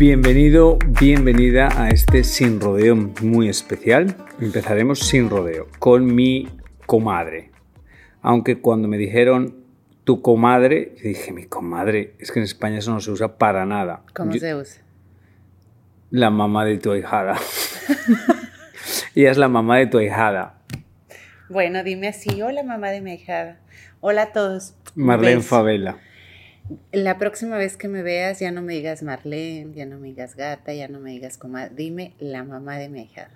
Bienvenido, bienvenida a este sin rodeo muy especial. Empezaremos sin rodeo con mi comadre. Aunque cuando me dijeron tu comadre, yo dije mi comadre, es que en España eso no se usa para nada. ¿Cómo Yo- se usa? La mamá de tu ahijada. Ella es la mamá de tu ahijada. Bueno, dime así, hola mamá de mi hijada. Hola a todos. Marlene. Favela. La próxima vez que me veas ya no me digas Marlene, ya no me digas gata, ya no me digas comadre. Dime la mamá de mi hijada.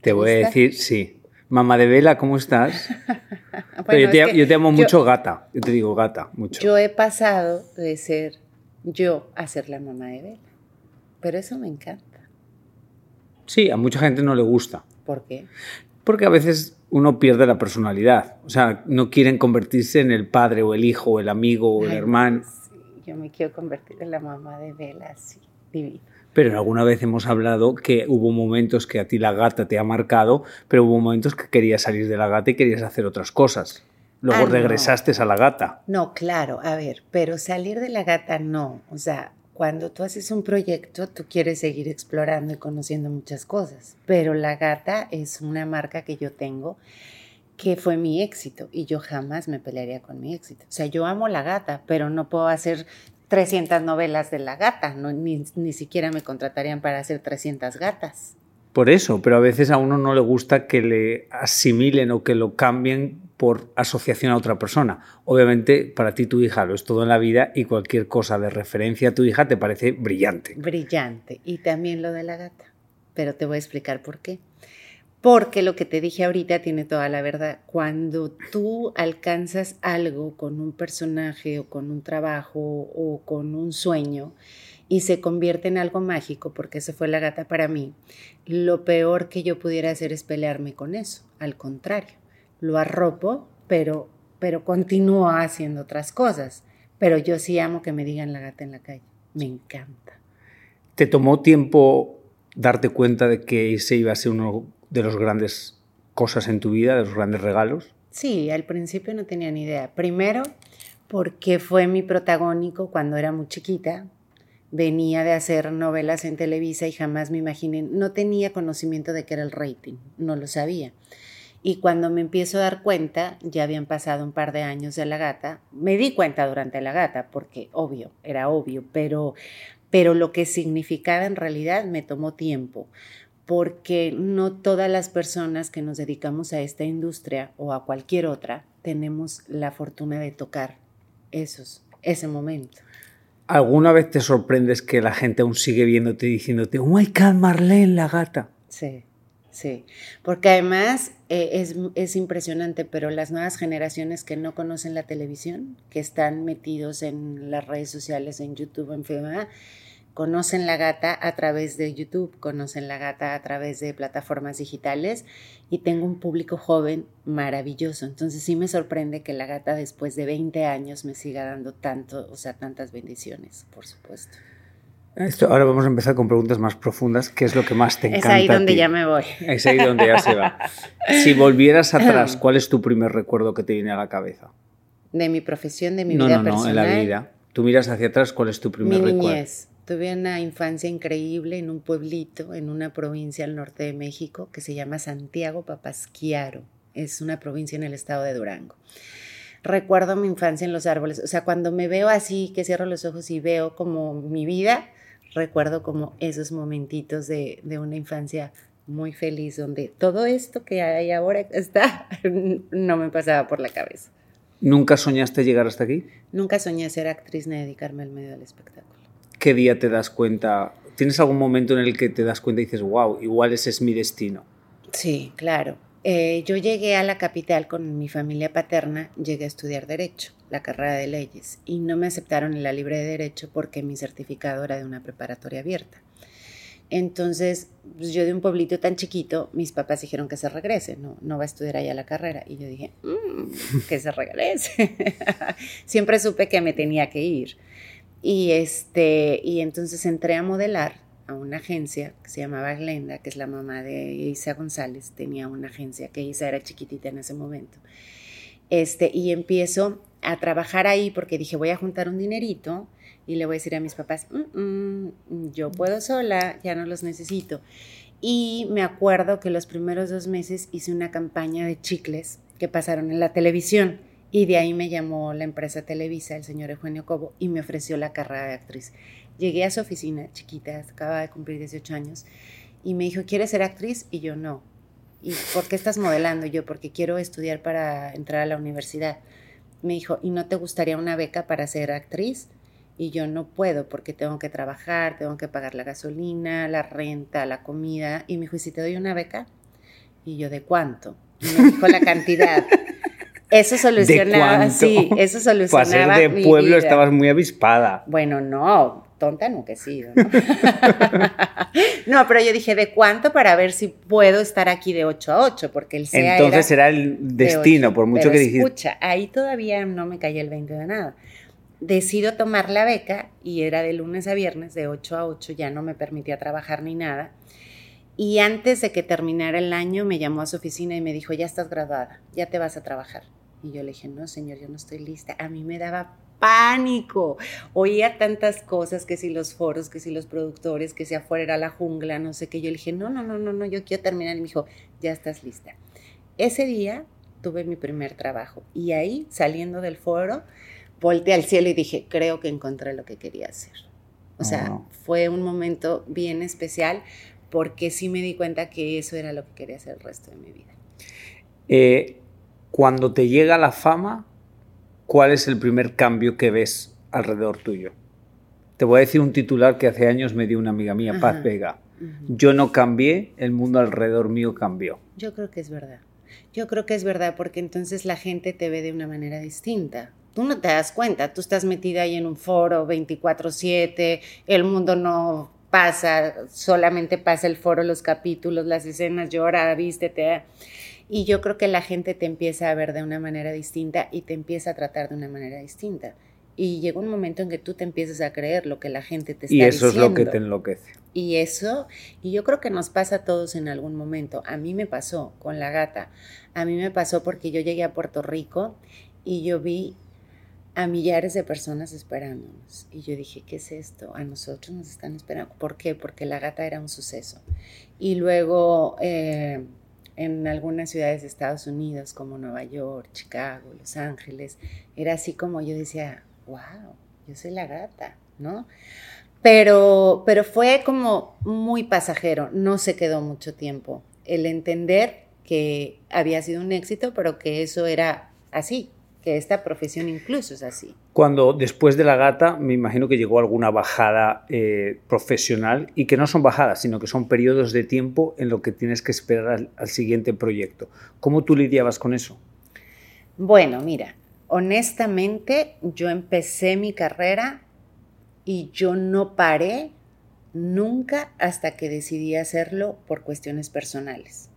Te voy a decir, sí. Mamá de Vela, ¿cómo estás? Pero yo, te, es que yo te amo yo- mucho gata. Yo te digo gata, mucho. Yo he pasado de ser yo a ser la mamá de Bella. Pero eso me encanta. Sí, a mucha gente no le gusta. ¿Por qué? Porque a veces uno pierde la personalidad. O sea, no quieren convertirse en el padre o el hijo o el amigo o el Ay, hermano. Sí, yo me quiero convertir en la mamá de Bella, así, divino. Pero alguna vez hemos hablado que hubo momentos que a ti la gata te ha marcado, pero hubo momentos que querías salir de la gata y querías hacer otras cosas. Luego Ah, no. regresaste a la gata. No, claro, a ver, pero salir de la gata no. O sea, cuando tú haces un proyecto, tú quieres seguir explorando y conociendo muchas cosas. Pero la gata es una marca que yo tengo que fue mi éxito y yo jamás me pelearía con mi éxito. O sea, yo amo la gata, pero no puedo hacer 300 novelas de la gata, no, ni, ni siquiera me contratarían para hacer 300 gatas. Por eso, pero a veces a uno no le gusta que le asimilen o que lo cambien por asociación a otra persona. Obviamente, para ti tu hija lo es todo en la vida y cualquier cosa de referencia a tu hija te parece brillante. brillante y también lo de la gata. Pero te voy a explicar por qué. Porque lo que te dije ahorita tiene toda la verdad. Cuando tú alcanzas algo con un personaje o con un trabajo o con un sueño y se convierte en algo mágico, porque eso fue la gata para mí, lo peor que yo pudiera hacer es pelearme con eso. Al contrario, lo arropo, pero, pero continúo haciendo otras cosas. Pero yo sí amo que me digan la gata en la calle. Me encanta. ¿Te tomó tiempo darte cuenta de que ese iba a ser uno de los grandes cosas en tu vida, de los grandes regalos? Sí, al principio no tenía ni idea. Primero, porque fue mi protagónico cuando era muy chiquita. Venía de hacer novelas en Televisa y jamás me imaginé, no tenía conocimiento de qué era el rating, no lo sabía. Y cuando me empiezo a dar cuenta, ya habían pasado un par de años de la gata, me di cuenta durante la gata, porque obvio, era obvio, pero, pero lo que significaba en realidad me tomó tiempo, porque no todas las personas que nos dedicamos a esta industria o a cualquier otra tenemos la fortuna de tocar esos, ese momento. ¿Alguna vez te sorprendes que la gente aún sigue viéndote y diciéndote, oh my God, Marlene, la gata? Sí, sí. Porque además eh, es, es impresionante, pero las nuevas generaciones que no conocen la televisión, que están metidos en las redes sociales, en YouTube, en Facebook, conocen la gata a través de YouTube, conocen la gata a través de plataformas digitales y tengo un público joven maravilloso. Entonces sí me sorprende que la gata después de 20 años me siga dando tanto, o sea, tantas bendiciones, por supuesto. Esto, ahora vamos a empezar con preguntas más profundas. ¿Qué es lo que más te encanta? Es ahí donde ya me voy. Es ahí donde ya se va. Si volvieras atrás, ¿cuál es tu primer recuerdo que te viene a la cabeza? De mi profesión, de mi no, vida no, no, personal. en la vida. Tú miras hacia atrás, ¿cuál es tu primer Mi recuerdo? niñez. Tuve una infancia increíble en un pueblito, en una provincia al norte de México que se llama Santiago Papasquiaro. es una provincia en el estado de Durango. Recuerdo mi infancia en los árboles, o sea, cuando me veo así, que cierro los ojos y veo como mi vida, recuerdo como esos momentitos de, de una infancia muy feliz, donde todo esto que hay ahora está, no me pasaba por la cabeza. ¿Nunca soñaste llegar hasta aquí? Nunca soñé ser actriz ni dedicarme al medio del espectáculo. ¿Qué día te das cuenta? ¿Tienes algún momento en el que te das cuenta y dices, wow, igual ese es mi destino? Sí, claro. Eh, yo llegué a la capital con mi familia paterna, llegué a estudiar Derecho, la carrera de leyes, y no me aceptaron en la libre de Derecho porque mi certificado era de una preparatoria abierta. Entonces, pues, yo de un pueblito tan chiquito, mis papás dijeron que se regrese, no, no va a estudiar allá la carrera. Y yo dije, mm, que se regrese. Siempre supe que me tenía que ir. Y, este, y entonces entré a modelar a una agencia que se llamaba Glenda, que es la mamá de Isa González, tenía una agencia que Isa era chiquitita en ese momento. Este, y empiezo a trabajar ahí porque dije, voy a juntar un dinerito y le voy a decir a mis papás, mm, mm, yo puedo sola, ya no los necesito. Y me acuerdo que los primeros dos meses hice una campaña de chicles que pasaron en la televisión y de ahí me llamó la empresa Televisa, el señor Eugenio Cobo, y me ofreció la carrera de actriz. Llegué a su oficina, chiquita, acaba de cumplir 18 años, y me dijo, ¿quieres ser actriz? Y yo no. ¿Y por qué estás modelando? yo, porque quiero estudiar para entrar a la universidad. Me dijo, ¿y no te gustaría una beca para ser actriz? Y yo no puedo porque tengo que trabajar, tengo que pagar la gasolina, la renta, la comida. Y me dijo, ¿y si te doy una beca? Y yo, ¿de cuánto? Y me dijo la cantidad. Eso solucionaba, sí, eso solucionaba. Para ser de pueblo estabas muy avispada. Bueno, no, tonta nunca he sido. ¿no? no, pero yo dije, ¿de cuánto para ver si puedo estar aquí de 8 a 8? Porque el SEA Entonces era, el destino, por mucho que dijiste. Escucha, ahí todavía no me caía el 20 de nada. Decido tomar la beca y era de lunes a viernes, de 8 a 8, ya no me permitía trabajar ni nada. Y antes de que terminara el año me llamó a su oficina y me dijo, ya estás graduada, ya te vas a trabajar. Y yo le dije, no, señor, yo no estoy lista. A mí me daba pánico. Oía tantas cosas, que si los foros, que si los productores, que si afuera era la jungla, no sé qué. Yo le dije, no, no, no, no, no, yo quiero terminar. Y me dijo, ya estás lista. Ese día tuve mi primer trabajo y ahí, saliendo del foro, volteé al cielo y dije, creo que encontré lo que quería hacer. O sea, oh. fue un momento bien especial porque sí me di cuenta que eso era lo que quería hacer el resto de mi vida. Eh, cuando te llega la fama, ¿cuál es el primer cambio que ves alrededor tuyo? Te voy a decir un titular que hace años me dio una amiga mía, Paz Vega. Yo no cambié, el mundo alrededor mío cambió. Yo creo que es verdad. Yo creo que es verdad porque entonces la gente te ve de una manera distinta. Tú no te das cuenta, tú estás metida ahí en un foro 24/7, el mundo no pasa, solamente pasa el foro, los capítulos, las escenas, llora, vístete. Y yo creo que la gente te empieza a ver de una manera distinta y te empieza a tratar de una manera distinta. Y llega un momento en que tú te empiezas a creer lo que la gente te está diciendo. Y eso es lo que te enloquece. Y eso, y yo creo que nos pasa a todos en algún momento. A mí me pasó con la gata. A mí me pasó porque yo llegué a Puerto Rico y yo vi a millares de personas esperándonos. Y yo dije, ¿qué es esto? A nosotros nos están esperando. ¿Por qué? Porque la gata era un suceso. Y luego eh, en algunas ciudades de Estados Unidos como Nueva York, Chicago, Los Ángeles, era así como yo decía, wow, yo soy la gata, ¿no? Pero, pero fue como muy pasajero, no se quedó mucho tiempo. El entender que había sido un éxito, pero que eso era así, que esta profesión incluso es así. Cuando después de la gata, me imagino que llegó alguna bajada eh, profesional y que no son bajadas, sino que son periodos de tiempo en lo que tienes que esperar al, siguiente proyecto. ¿Cómo tú lidiabas con eso? Bueno, mira, honestamente yo empecé mi carrera y yo no paré nunca hasta que decidí hacerlo por cuestiones personales.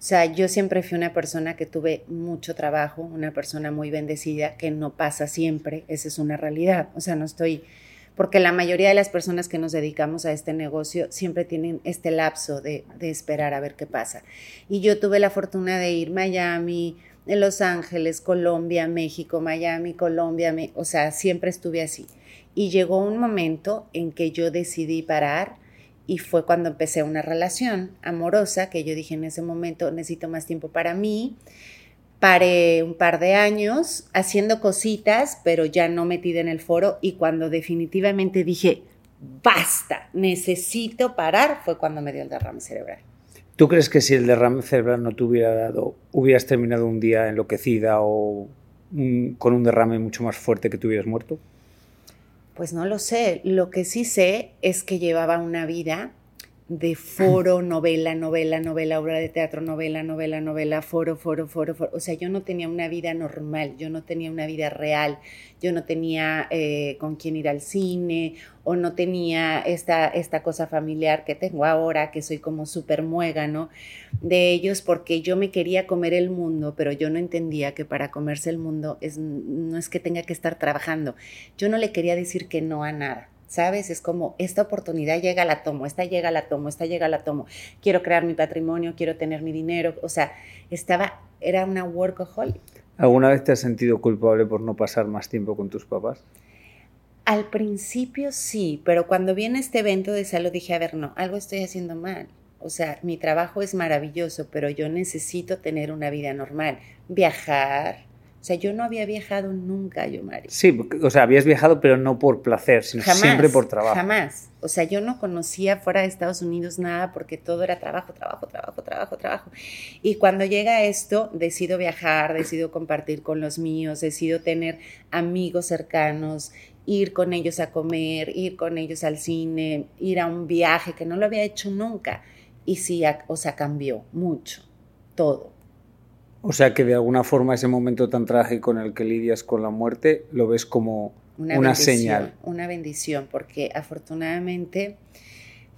O sea, yo siempre fui una persona que tuve mucho trabajo, una persona muy bendecida, que no pasa siempre, esa es una realidad. O sea, no estoy, porque la mayoría de las personas que nos dedicamos a este negocio siempre tienen este lapso de, esperar a ver qué pasa. Y yo tuve la fortuna de ir a Miami, en Los Ángeles, Colombia, México, Miami, Colombia, o sea, siempre estuve así. Y llegó un momento en que yo decidí parar y fue cuando empecé una relación amorosa que yo dije en ese momento necesito más tiempo para mí. Paré un par de años haciendo cositas, pero ya no metida en el foro y cuando definitivamente dije, basta, necesito parar, fue cuando me dio el derrame cerebral. ¿Tú crees que si el derrame cerebral no te hubiera dado, hubieras terminado un día enloquecida o con un derrame mucho más fuerte que te hubieras muerto? Pues no lo sé. Lo que sí sé es que llevaba una vida de foro, novela, novela, novela, obra de teatro, novela, novela, novela, foro, foro, foro, foro. O sea, yo no tenía una vida normal, yo no tenía una vida real, yo no tenía eh, con quién ir al cine o no tenía esta, esta cosa familiar que tengo ahora, que soy como súper muégano de ellos porque yo me quería comer el mundo, pero yo no entendía que para comerse el mundo es, no es que tenga que estar trabajando. Yo no le quería decir que no a nada. ¿Sabes? Es como, esta oportunidad llega, la tomo, esta llega, la tomo, esta llega, la tomo. Quiero crear mi patrimonio, quiero tener mi dinero. O sea, estaba, era una workaholic. ¿Alguna vez te has sentido culpable por no pasar más tiempo con tus papás? Al principio sí, pero cuando viene este evento de salud dije, a ver, no, algo estoy haciendo mal. O sea, mi trabajo es maravilloso, pero yo necesito tener una vida normal, viajar, o sea, yo no había viajado nunca, yo, Mari. Sí, o sea, habías viajado, pero no por placer, sino siempre por trabajo. Jamás. O sea, yo no conocía fuera de Estados Unidos nada porque todo era trabajo, trabajo, trabajo, trabajo, trabajo. Y cuando llega esto, decido viajar, decido compartir con los míos, decido tener amigos cercanos, ir con ellos a comer, ir con ellos al cine, ir a un viaje que no lo había hecho nunca. Y sí, o sea, cambió mucho, todo. O sea que de alguna forma ese momento tan trágico en el que lidias con la muerte lo ves como una, señal. Una bendición, porque afortunadamente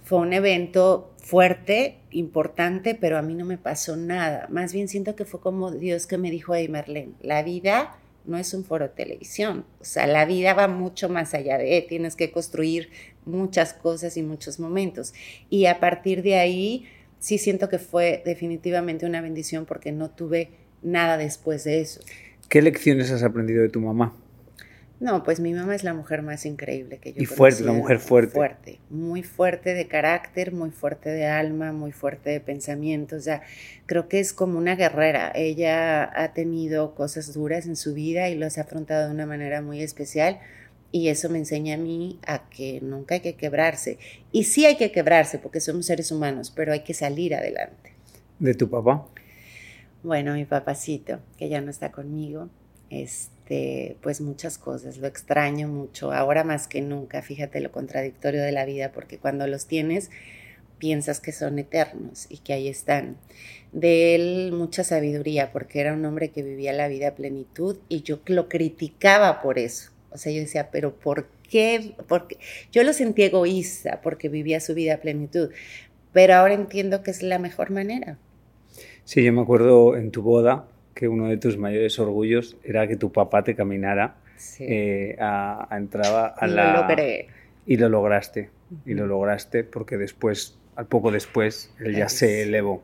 fue un evento fuerte, importante, pero a mí no me pasó nada. Más bien siento que fue como Dios que me dijo, hey Marlene, la vida no es un foro de televisión. O sea, la vida va mucho más allá de, tienes que construir muchas cosas y muchos momentos. Y a partir de ahí sí siento que fue definitivamente una bendición porque no tuve nada después de eso. ¿Qué lecciones has aprendido de tu mamá? No, pues mi mamá es la mujer más increíble que yo Y fuerte, la mujer fuerte. Fuerte, muy fuerte de carácter, muy fuerte de alma, muy fuerte de pensamiento. O sea, creo que es como una guerrera. Ella ha tenido cosas duras en su vida y las ha afrontado de una manera muy especial y eso me enseña a mí a que nunca hay que quebrarse. Y sí hay que quebrarse porque somos seres humanos, pero hay que salir adelante. ¿De tu papá? Bueno, mi papacito, que ya no está conmigo, este, pues muchas cosas, lo extraño mucho, ahora más que nunca, fíjate lo contradictorio de la vida, porque cuando los tienes piensas que son eternos y que ahí están. De él mucha sabiduría, porque era un hombre que vivía la vida a plenitud y yo lo criticaba por eso. O sea, yo decía, pero ¿por qué? Porque yo lo sentí egoísta porque vivía su vida a plenitud, pero ahora entiendo que es la mejor manera. Sí, yo me acuerdo en tu boda que uno de tus mayores orgullos era que tu papá te caminara eh, a, entrada a la... Lo logré. Y lo lograste. Y lo lograste porque después, al poco después, él ya se elevó.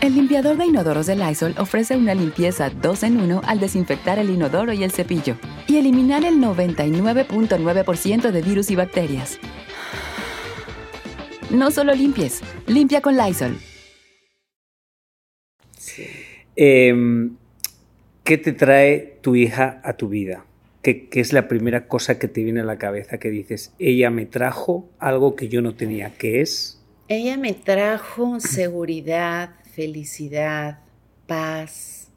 El limpiador de inodoros de Lysol ofrece una limpieza 2 en 1 al desinfectar el inodoro y el cepillo y eliminar el 99.9% de virus y bacterias. No solo limpies, limpia con Lysol. Em, ¿Qué te trae tu hija a tu vida? ¿Qué, ¿Qué, es la primera cosa que te viene a la cabeza que dices, ella me trajo algo que yo no tenía? ¿Qué es? Ella me trajo seguridad, felicidad, paz.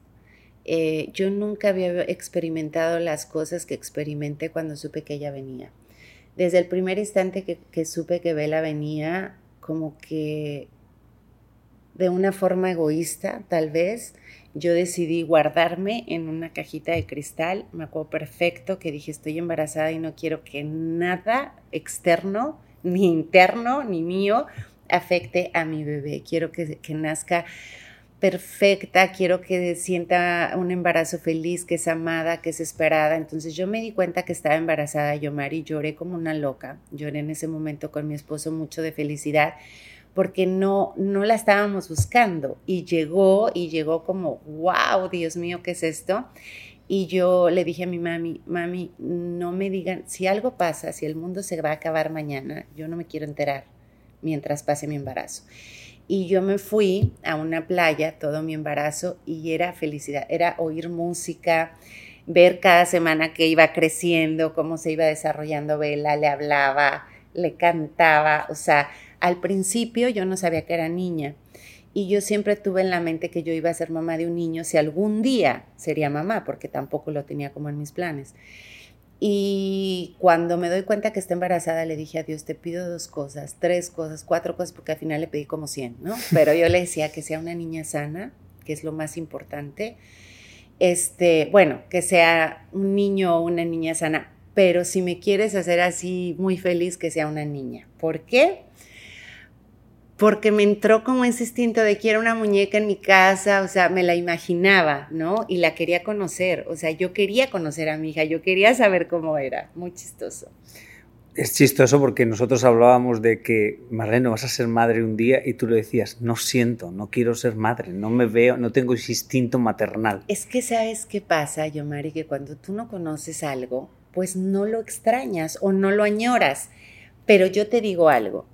Eh, yo nunca había experimentado las cosas que experimenté cuando supe que ella venía. Desde el primer instante que, supe que Vela venía, como que de una forma egoísta, tal vez, yo decidí guardarme en una cajita de cristal. Me acuerdo perfecto que dije, estoy embarazada y no quiero que nada externo, ni interno, ni mío, afecte a mi bebé. Quiero que, nazca perfecta, quiero que sienta un embarazo feliz, que es amada, que es esperada. Entonces yo me di cuenta que estaba embarazada, yo Mari, lloré como una loca. Lloré en ese momento con mi esposo mucho de felicidad porque no, no la estábamos buscando y llegó y llegó como, wow, Dios mío, ¿qué es esto? Y yo le dije a mi mami, mami, no me digan, si algo pasa, si el mundo se va a acabar mañana, yo no me quiero enterar mientras pase mi embarazo. Y yo me fui a una playa todo mi embarazo y era felicidad, era oír música, ver cada semana que iba creciendo, cómo se iba desarrollando Vela, le hablaba, le cantaba, o sea, al principio yo no sabía que era niña y yo siempre tuve en la mente que yo iba a ser mamá de un niño si algún día sería mamá, porque tampoco lo tenía como en mis planes. Y cuando me doy cuenta que está embarazada, le dije a Dios, te pido dos cosas, tres cosas, cuatro cosas, porque al final le pedí como cien, ¿no? Pero yo le decía que sea una niña sana, que es lo más importante. Este, bueno, que sea un niño o una niña sana, pero si me quieres hacer así muy feliz, que sea una niña. ¿Por qué? Porque me entró como ese instinto de quiero una muñeca en mi casa, o sea, me la imaginaba, ¿no? Y la quería conocer, o sea, yo quería conocer a mi hija, yo quería saber cómo era, muy chistoso. Es chistoso porque nosotros hablábamos de que, Marlene, vas a ser madre un día y tú le decías, no siento, no quiero ser madre, no me veo, no tengo ese instinto maternal. Es que sabes qué pasa, Yomari, que cuando tú no conoces algo, pues no lo extrañas o no lo añoras. Pero yo te digo algo,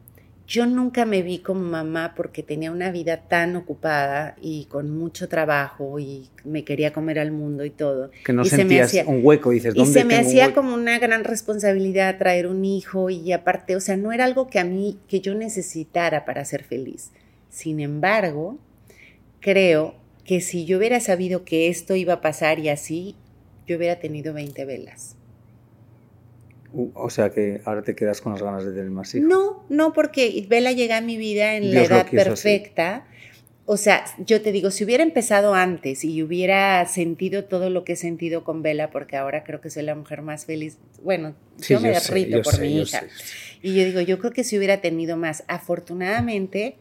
yo nunca me vi como mamá porque tenía una vida tan ocupada y con mucho trabajo y me quería comer al mundo y todo. Que no y sentías un hueco, dices, ¿dónde Y se me tengo hacía como una gran responsabilidad traer un hijo y aparte, o sea, no era algo que a mí, que yo necesitara para ser feliz. Sin embargo, creo que si yo hubiera sabido que esto iba a pasar y así, yo hubiera tenido 20 velas. O sea que ahora te quedas con las ganas de tener más hijos. No, no, porque Vela llega a mi vida en la Dios edad así. perfecta. O sea, yo te digo, si hubiera empezado antes y hubiera sentido todo lo que he sentido con Vela, porque ahora creo que soy la mujer más feliz, bueno, Sí, yo me derrito por sé, mi hija. sé. Y yo digo, yo creo que si hubiera tenido más, afortunadamente,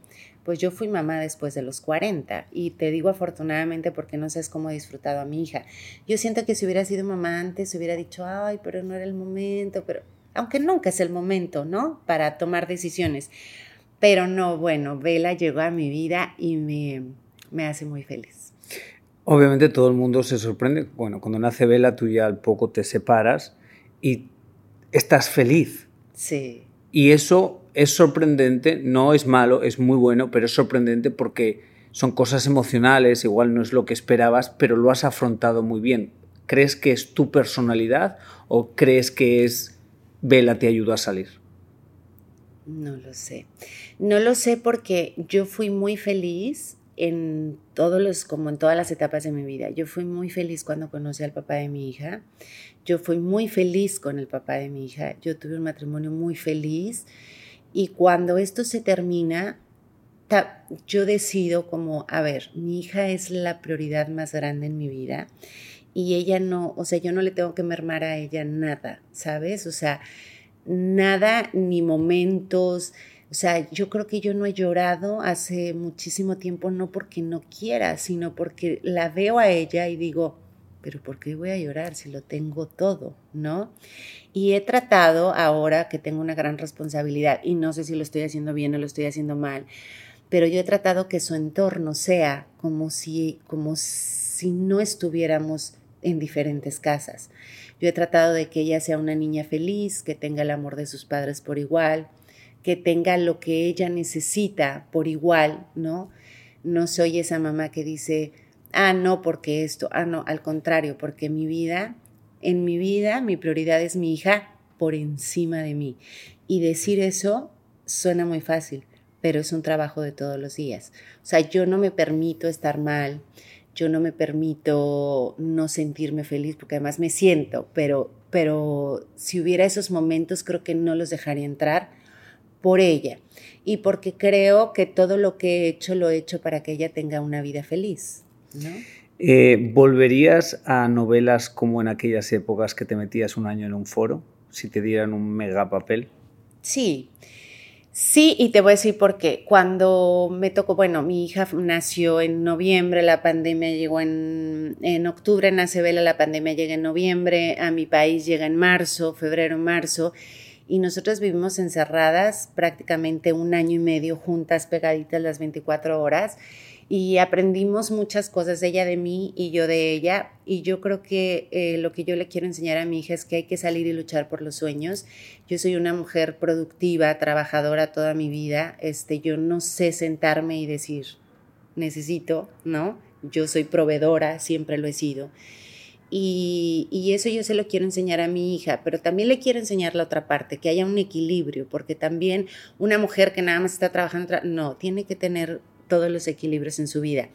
pues yo fui mamá después de los 40 y te digo afortunadamente porque no sabes cómo he disfrutado a mi hija. Yo siento que si hubiera sido mamá antes, hubiera dicho, ay, pero no era el momento, pero aunque nunca es el momento, ¿no? Para tomar decisiones. Pero no, bueno, Vela llegó a mi vida y me, me hace muy feliz. Obviamente todo el mundo se sorprende. Bueno, cuando nace Vela tú ya al poco te separas y estás feliz. Sí. Y eso es sorprendente, no es malo, es muy bueno, pero es sorprendente porque son cosas emocionales, igual no es lo que esperabas, pero lo has afrontado muy bien. ¿Crees que es tu personalidad o crees que es Vela te ayudó a salir? No lo sé. No lo sé porque yo fui muy feliz en todos los, como en todas las etapas de mi vida. Yo fui muy feliz cuando conocí al papá de mi hija. Yo fui muy feliz con el papá de mi hija. Yo tuve un matrimonio muy feliz. Y cuando esto se termina, yo decido como, a ver, mi hija es la prioridad más grande en mi vida. Y ella no, o sea, yo no le tengo que mermar a ella nada, ¿sabes? O sea, nada, ni momentos. O sea, yo creo que yo no he llorado hace muchísimo tiempo, no porque no quiera, sino porque la veo a ella y digo, pero ¿por qué voy a llorar si lo tengo todo, no? Y he tratado ahora que tengo una gran responsabilidad, y no sé si lo estoy haciendo bien o lo estoy haciendo mal, pero yo he tratado que su entorno sea como si, como si no estuviéramos en diferentes casas. Yo he tratado de que ella sea una niña feliz, que tenga el amor de sus padres por igual, que tenga lo que ella necesita por igual, ¿no? No soy esa mamá que dice, ah, no, porque esto, ah, no, al contrario, porque mi vida, en mi vida, mi prioridad es mi hija por encima de mí. Y decir eso suena muy fácil, pero es un trabajo de todos los días. O sea, yo no me permito estar mal, yo no me permito no sentirme feliz, porque además me siento, pero, pero si hubiera esos momentos creo que no los dejaría entrar por ella y porque creo que todo lo que he hecho lo he hecho para que ella tenga una vida feliz. ¿No? Eh, ¿Volverías a novelas como en aquellas épocas que te metías un año en un foro, si te dieran un mega papel? Sí, sí, y te voy a decir por qué. Cuando me tocó, bueno, mi hija nació en noviembre, la pandemia llegó en, en octubre, nace Vela, la pandemia llega en noviembre, a mi país llega en marzo, febrero, marzo, y nosotros vivimos encerradas prácticamente un año y medio juntas, pegaditas las 24 horas y aprendimos muchas cosas, ella de mí y yo de ella. Y yo creo que eh, lo que yo le quiero enseñar a mi hija es que hay que salir y luchar por los sueños. Yo soy una mujer productiva, trabajadora toda mi vida. Este, yo no sé sentarme y decir, necesito, ¿no? Yo soy proveedora, siempre lo he sido. Y, y, eso yo se lo quiero enseñar a mi hija, pero también le quiero enseñar la otra parte, que haya un equilibrio, porque también una mujer que nada más está trabajando, no, tiene que tener todos los equilibrios en su vida.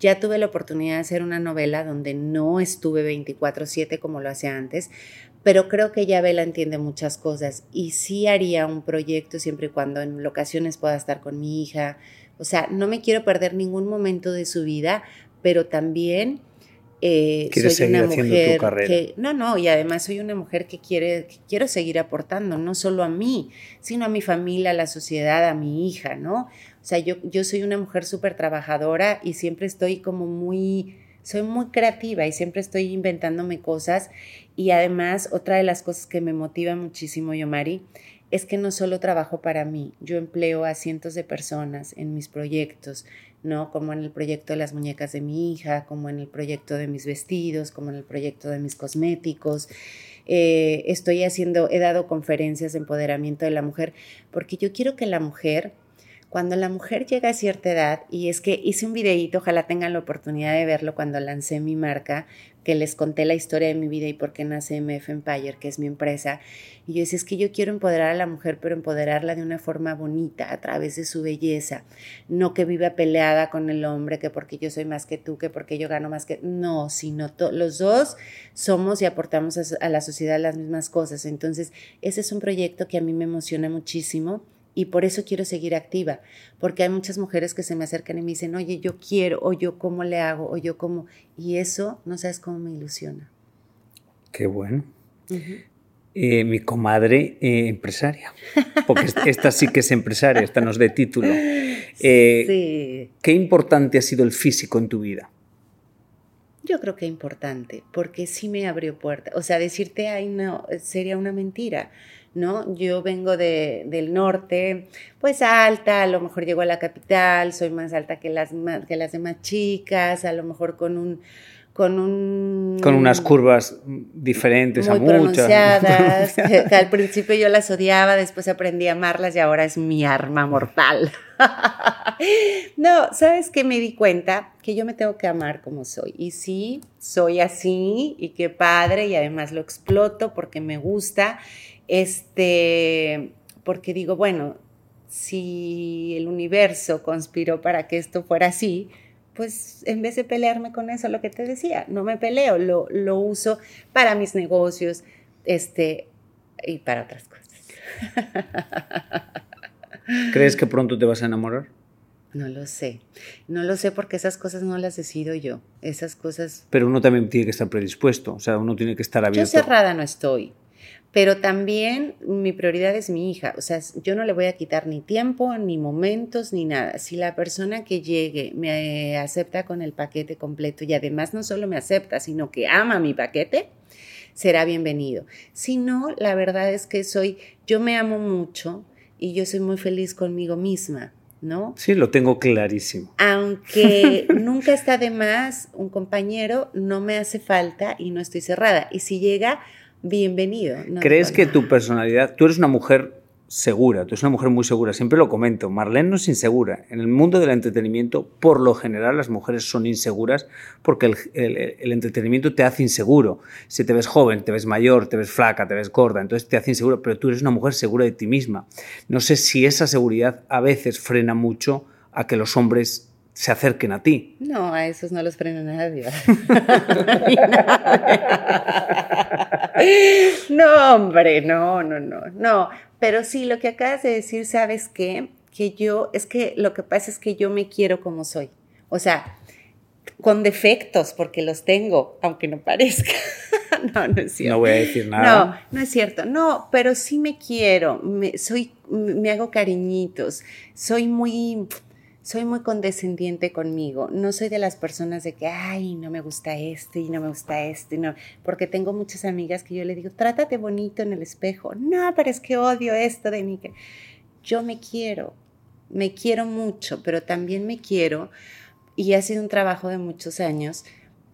Ya tuve la oportunidad de hacer una novela donde no estuve 24/7 como lo hacía antes, pero creo que ya Bella entiende muchas cosas y sí haría un proyecto siempre y cuando en ocasiones pueda estar con mi hija. O sea, no me quiero perder ningún momento de su vida, pero también eh, soy una mujer que no no y además soy una mujer que quiere que quiero seguir aportando no solo a mí sino a mi familia a la sociedad a mi hija no o sea, yo, yo soy una mujer súper trabajadora y siempre estoy como muy, soy muy creativa y siempre estoy inventándome cosas. Y además, otra de las cosas que me motiva muchísimo, Yomari, es que no solo trabajo para mí, yo empleo a cientos de personas en mis proyectos, ¿no? Como en el proyecto de las muñecas de mi hija, como en el proyecto de mis vestidos, como en el proyecto de mis cosméticos. Eh, estoy haciendo, he dado conferencias de empoderamiento de la mujer, porque yo quiero que la mujer cuando la mujer llega a cierta edad, y es que hice un videíto, ojalá tengan la oportunidad de verlo cuando lancé mi marca, que les conté la historia de mi vida y por qué nace MF Empire, que es mi empresa. Y yo decía, es que yo quiero empoderar a la mujer, pero empoderarla de una forma bonita, a través de su belleza. No que viva peleada con el hombre, que porque yo soy más que tú, que porque yo gano más que... No, sino los dos somos y aportamos a, a la sociedad las mismas cosas. Entonces, ese es un proyecto que a mí me emociona muchísimo y por eso quiero seguir activa, porque hay muchas mujeres que se me acercan y me dicen, oye, yo quiero, o yo cómo le hago, o yo cómo, y eso no sabes cómo me ilusiona. Qué bueno. Eh, mi comadre eh, empresaria, porque esta sí que es empresaria, esta no es de título. Eh, sí. ¿Qué importante ha sido el físico en tu vida? Yo creo que importante, porque sí me abrió puertas. O sea, decirte, ay, no, sería una mentira ¿no? Yo vengo de, del norte, pues alta, a lo mejor llego a la capital, soy más alta que las, que las demás chicas, a lo mejor con un... Con, un, con unas curvas diferentes muy a muchas. pronunciadas, que, al principio yo las odiaba, después aprendí a amarlas y ahora es mi arma mortal. no, ¿sabes qué me di cuenta? Que yo me tengo que amar como soy. Y sí, soy así y qué padre y además lo exploto porque me gusta este, porque digo, bueno, si el universo conspiró para que esto fuera así, pues en vez de pelearme con eso, lo que te decía, no me peleo, lo, lo uso para mis negocios este, y para otras cosas. ¿Crees que pronto te vas a enamorar? No lo sé. No lo sé porque esas cosas no las decido yo. Esas cosas. Pero uno también tiene que estar predispuesto. O sea, uno tiene que estar abierto. Yo cerrada no estoy pero también mi prioridad es mi hija. O sea, yo no le voy a quitar ni tiempo, ni momentos, ni nada. Si la persona que llegue me acepta con el paquete completo y además no solo me acepta, sino que ama mi paquete, será bienvenido. Si no, la verdad es que soy, yo me amo mucho y yo soy muy feliz conmigo misma. ¿No? Sí, lo tengo clarísimo. Aunque nunca está de más, un compañero no me hace falta y no estoy cerrada. Y si llega, bienvenido. ¿Crees que tu personalidad, tú eres una mujer segura, tú eres una mujer muy segura, siempre lo comento, Marlene no es insegura. En el mundo del entretenimiento, por lo general, las mujeres son inseguras porque el, el, entretenimiento te hace inseguro. Si te ves joven, te ves mayor, te ves flaca, te ves gorda, entonces te hace inseguro, pero tú eres una mujer segura de ti misma. No sé si esa seguridad a veces frena mucho a que los hombres se acerquen a ti. No, a esos no los frena nadie. No, hombre, no, no, no, no. Pero sí, lo que acabas de decir, ¿sabes qué? Que yo, es que lo que pasa es que yo me quiero como soy. O sea, con defectos, porque los tengo, aunque no parezca. no, no es cierto. No voy a decir nada. No, no es cierto. No, pero sí me quiero. Me, soy, me hago cariñitos. Soy muy soy muy condescendiente conmigo. No soy de las personas de que, ay, no me gusta este y no me gusta este, no, porque tengo muchas amigas que yo le digo, trátate bonito en el espejo. No, pero es que odio esto de mí. Yo me quiero, me quiero mucho, pero también me quiero y ha sido un trabajo de muchos años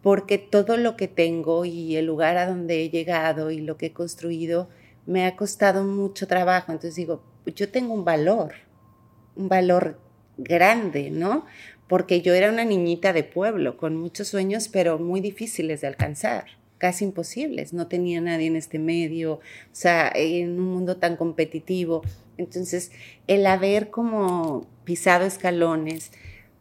porque todo lo que tengo y el lugar a donde he llegado y lo que he construido me ha costado mucho trabajo. Entonces digo, yo tengo un valor, un valor grande, ¿no? Porque yo era una niñita de pueblo, con muchos sueños, pero muy difíciles de alcanzar, casi imposibles. No tenía nadie en este medio, o sea, en un mundo tan competitivo. Entonces, el haber como pisado escalones,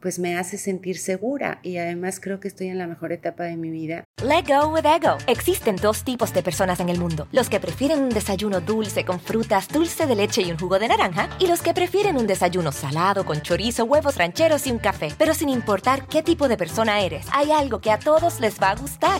pues me hace sentir segura y además creo que estoy en la mejor etapa de mi vida. Let go with ego. Existen dos tipos de personas en el mundo: los que prefieren un desayuno dulce con frutas, dulce de leche y un jugo de naranja, y los que prefieren un desayuno salado con chorizo, huevos rancheros y un café. Pero sin importar qué tipo de persona eres, hay algo que a todos les va a gustar.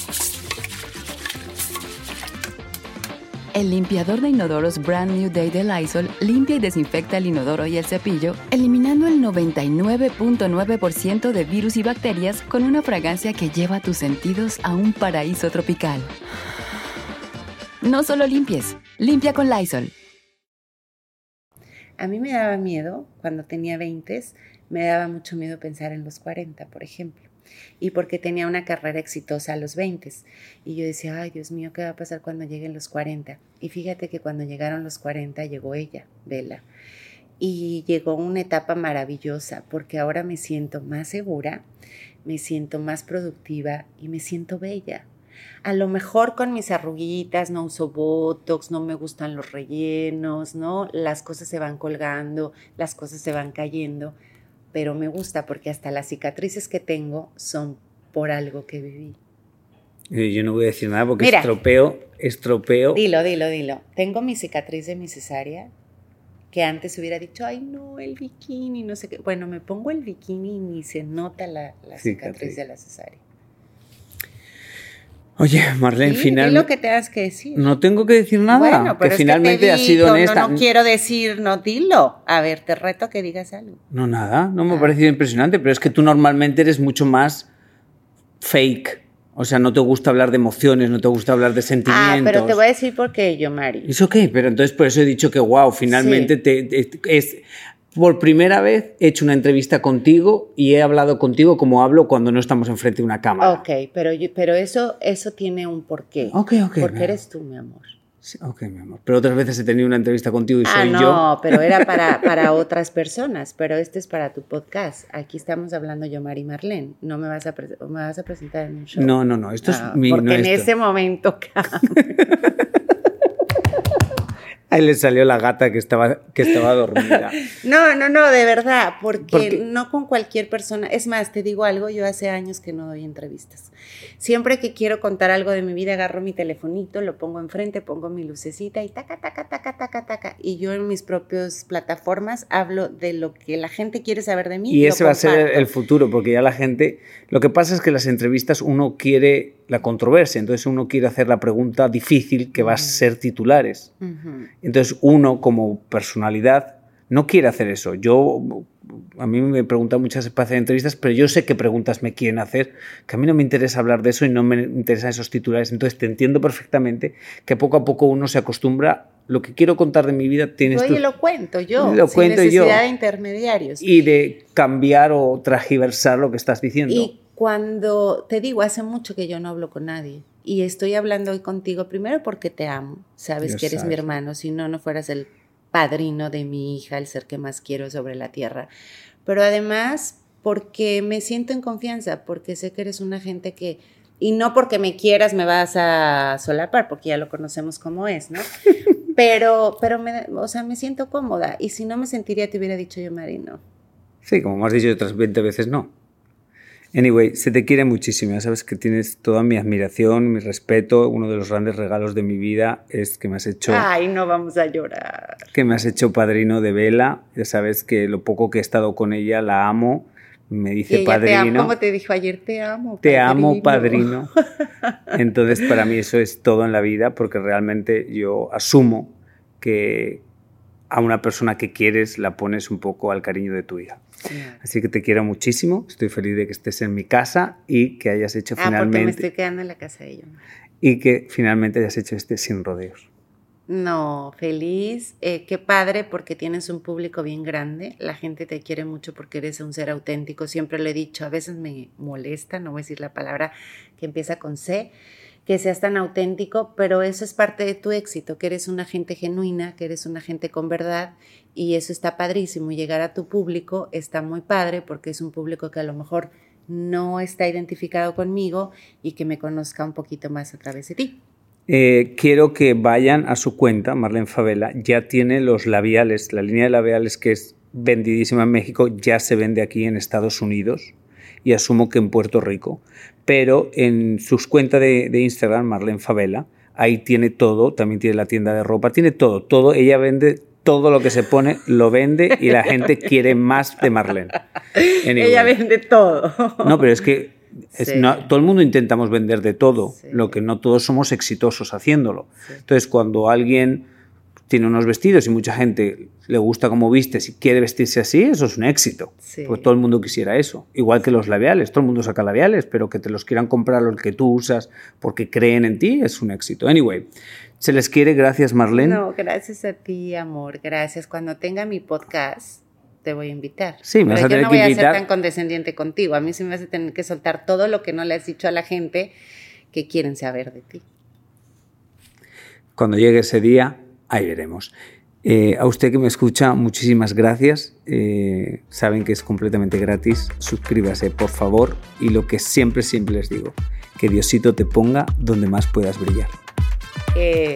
El limpiador de inodoros Brand New Day de Lysol limpia y desinfecta el inodoro y el cepillo, eliminando el 99.9% de virus y bacterias con una fragancia que lleva tus sentidos a un paraíso tropical. No solo limpies, limpia con Lysol. A mí me daba miedo, cuando tenía 20, me daba mucho miedo pensar en los 40, por ejemplo y porque tenía una carrera exitosa a los 20. Y yo decía, ay Dios mío, ¿qué va a pasar cuando lleguen los 40? Y fíjate que cuando llegaron los 40 llegó ella, Vela. Y llegó una etapa maravillosa porque ahora me siento más segura, me siento más productiva y me siento bella. A lo mejor con mis arruguitas no uso botox, no me gustan los rellenos, ¿no? Las cosas se van colgando, las cosas se van cayendo, pero me gusta porque hasta las cicatrices que tengo son por algo que viví. Eh, yo no voy a decir nada porque estropeo, estropeo. Dilo, dilo, dilo. Tengo mi cicatriz de mi cesárea que antes hubiera dicho, ay no, el bikini, no sé qué. Bueno, me pongo el bikini y ni se nota la, cicatriz de la cesárea. Oye, Marlene, finalmente. lo que tengas que decir. No tengo que decir nada. Bueno, pero que finalmente ha sido honesta. No, no quiero decir, no dilo. A ver, te reto que digas algo. No, nada. No me ha ah. parecido impresionante, pero es que tú normalmente eres mucho más fake. O sea, no te gusta hablar de emociones, no te gusta hablar de sentimientos. Ah, pero te voy a decir por qué yo, Mari. Es ok, pero entonces por eso he dicho que, wow, finalmente te, es, por primera vez he hecho una entrevista contigo y he hablado contigo como hablo cuando no estamos enfrente de una cámara. Ok, pero, pero eso, eso tiene un porqué. Ok, ok. Porque eres tú, mi amor. Sí, ok, mi amor. Pero otras veces he tenido una entrevista contigo y ah, soy no, yo. No, pero era para, para otras personas. Pero este es para tu podcast. Aquí estamos hablando yo, Mari Marlene. No me vas a, me vas a presentar en un show. No, no, no. Esto es ah, mi. Porque en ese momento. Ahí le salió la gata que estaba, que estaba dormida. No, no, no, de verdad, porque, no con cualquier persona. Es más, te digo algo, yo hace años que no doy entrevistas. Siempre que quiero contar algo de mi vida, agarro mi telefonito, lo pongo enfrente, pongo mi lucecita y taca, taca, taca, taca, taca. Y yo en mis propias plataformas hablo de lo que la gente quiere saber de mí. Y ese va a ser el futuro, porque ya la gente. Lo que pasa es que las entrevistas uno quiere la controversia. Entonces uno quiere hacer la pregunta difícil que va a ser titulares. Entonces uno como personalidad no quiere hacer eso. Yo, a mí me preguntan muchas veces de entrevistas, pero yo sé qué preguntas me quieren hacer, que a mí no me interesa hablar de eso y no me interesan esos titulares. Entonces te entiendo perfectamente que poco a poco uno se acostumbra. Lo que quiero contar de mi vida tienes Oye, lo cuento yo, lo sin cuento necesidad de intermediarios. Y de cambiar o tragiversar lo que estás diciendo. Cuando te digo, hace mucho que yo no hablo con nadie y estoy hablando hoy contigo primero porque te amo, sabes que eres mi hermano, si no, no fueras el padrino de mi hija, el ser que más quiero sobre la tierra. Pero además porque me siento en confianza, porque sé que eres una gente que, y no porque me quieras me vas a solapar, porque ya lo conocemos como es, ¿no? Pero, pero me, o sea, me siento cómoda. Y si no me sentiría, te hubiera dicho yo, Mari, no. Sí, como me has dicho otras 20 veces, no. Anyway, se te quiere muchísimo. Ya sabes que tienes toda mi admiración, mi respeto. Uno de los grandes regalos de mi vida es que me has hecho. Ay, no vamos a llorar. Que me has hecho padrino de Vela. Ya sabes que lo poco que he estado con ella la amo. Me dice padrino. ¿Cómo te dijo ayer? Te amo. Te amo, padrino. Entonces, para mí eso es todo en la vida porque realmente yo asumo que a una persona que quieres la pones un poco al cariño de tu hija. Así que te quiero muchísimo, estoy feliz de que estés en mi casa y que hayas hecho ah, finalmente... Porque me estoy quedando en la casa de ella. Y que finalmente hayas hecho este sin rodeos. No, feliz, eh, qué padre porque tienes un público bien grande, la gente te quiere mucho porque eres un ser auténtico, siempre lo he dicho, a veces me molesta, no voy a decir la palabra que empieza con C, que seas tan auténtico, pero eso es parte de tu éxito, que eres una gente genuina, que eres una gente con verdad y eso está padrísimo. Llegar a tu público está muy padre porque es un público que a lo mejor no está identificado conmigo y que me conozca un poquito más a través de ti. Eh, quiero que vayan a su cuenta, Marlene Favela, ya tiene los labiales, la línea de labiales que es vendidísima en México, ya se vende aquí en Estados Unidos y asumo que en Puerto Rico. Pero en sus cuentas de, Instagram, Marlene Favela, ahí tiene todo, también tiene la tienda de ropa, tiene todo, todo. Ella vende todo lo que se pone, lo vende y la gente quiere más de Marlene. Ella vende todo. No, pero es que todo el mundo intentamos vender de todo, lo que no todos somos exitosos haciéndolo. Entonces, cuando alguien tiene unos vestidos y mucha gente le gusta cómo viste, si quiere vestirse así, eso es un éxito. Pues todo el mundo quisiera eso. Igual que los labiales, todo el mundo saca labiales, pero que te los quieran comprar los que tú usas porque creen en ti es un éxito. Anyway, se les quiere, gracias Marlene. No, gracias a ti, amor, gracias. Cuando tenga mi podcast, te voy a invitar. Sí, me vas a tener yo no voy a ser tan condescendiente contigo. A mí sí me vas a tener que soltar todo lo que no le has dicho a la gente que quieren saber de ti. Cuando llegue ese día, ahí veremos. Eh, a usted que me escucha, muchísimas gracias. Eh, saben que es completamente gratis. Suscríbase, por favor. Y lo que siempre, siempre les digo, que Diosito te ponga donde más puedas brillar. Eh,